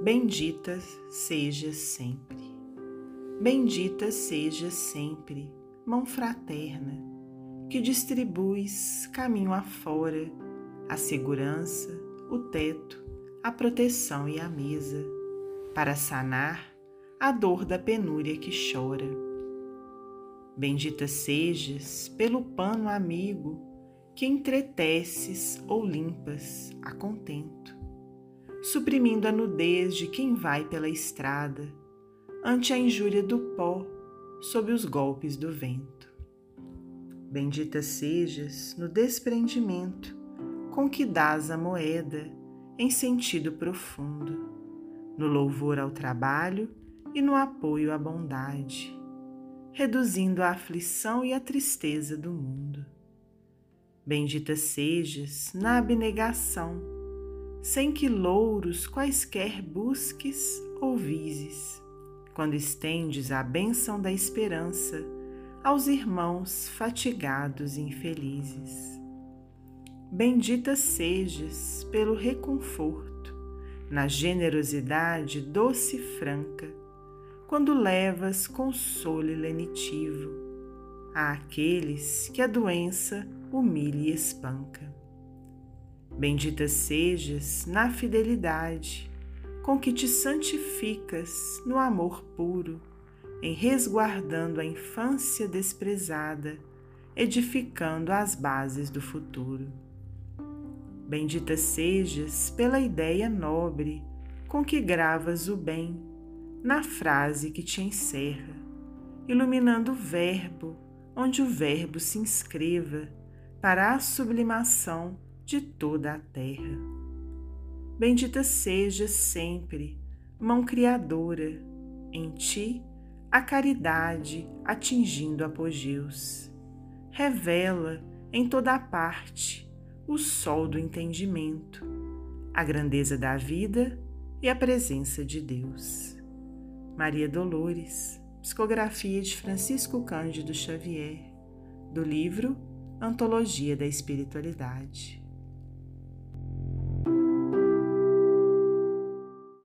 Bendita seja sempre. Bendita seja sempre, mão fraterna, que distribuis caminho afora, a segurança, o teto, a proteção e a mesa, para sanar a dor da penúria que chora. Bendita sejas pelo pano amigo que entreteces ou limpas a contento suprimindo a nudez de quem vai pela estrada, ante a injúria do pó, sob os golpes do vento. Bendita sejas no desprendimento com que dás a moeda em sentido profundo, no louvor ao trabalho e no apoio à bondade, reduzindo a aflição e a tristeza do mundo. Bendita sejas na abnegação sem que louros quaisquer busques ou vises, quando estendes a bênção da esperança aos irmãos fatigados e infelizes. Bendita sejas pelo reconforto, na generosidade doce e franca, quando levas consolo lenitivo àqueles que a doença humilha e espanca. Bendita sejas na fidelidade, com que te santificas no amor puro, em resguardando a infância desprezada, edificando as bases do futuro. Bendita sejas pela ideia nobre com que gravas o bem na frase que te encerra, iluminando o Verbo, onde o Verbo se inscreva para a sublimação de toda a terra. Bendita seja sempre, mão criadora, em ti a caridade atingindo apogeus. Revela em toda a parte o sol do entendimento, a grandeza da vida e a presença de Deus. Maria Dolores, psicografia de Francisco Cândido Xavier, do livro Antologia da Espiritualidade.